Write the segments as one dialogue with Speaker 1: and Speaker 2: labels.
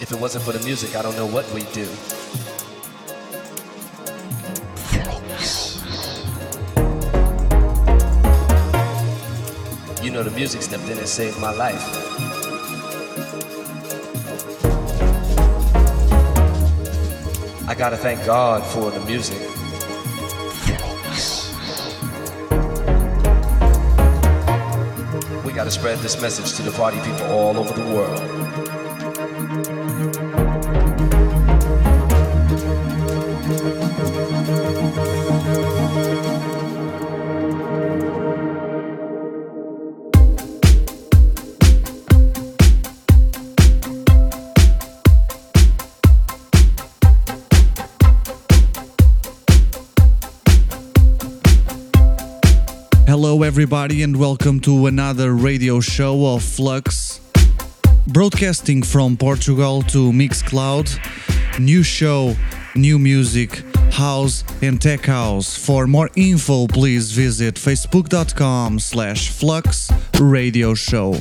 Speaker 1: If it wasn't for the music, I don't know what we'd do. You know, the music stepped in and saved my life. I gotta thank God for the music. We gotta spread this message to the party people all over the world.
Speaker 2: Everybody, and welcome to another radio show of Flux. Broadcasting from Portugal to Mixcloud. New show, new music, house and tech house. For more info, please visit facebook.com slash flux radio show.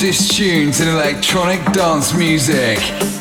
Speaker 3: Hottest tunes in electronic dance music.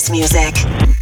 Speaker 4: house
Speaker 3: music.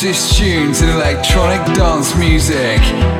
Speaker 3: Hottest tunes in electronic dance music.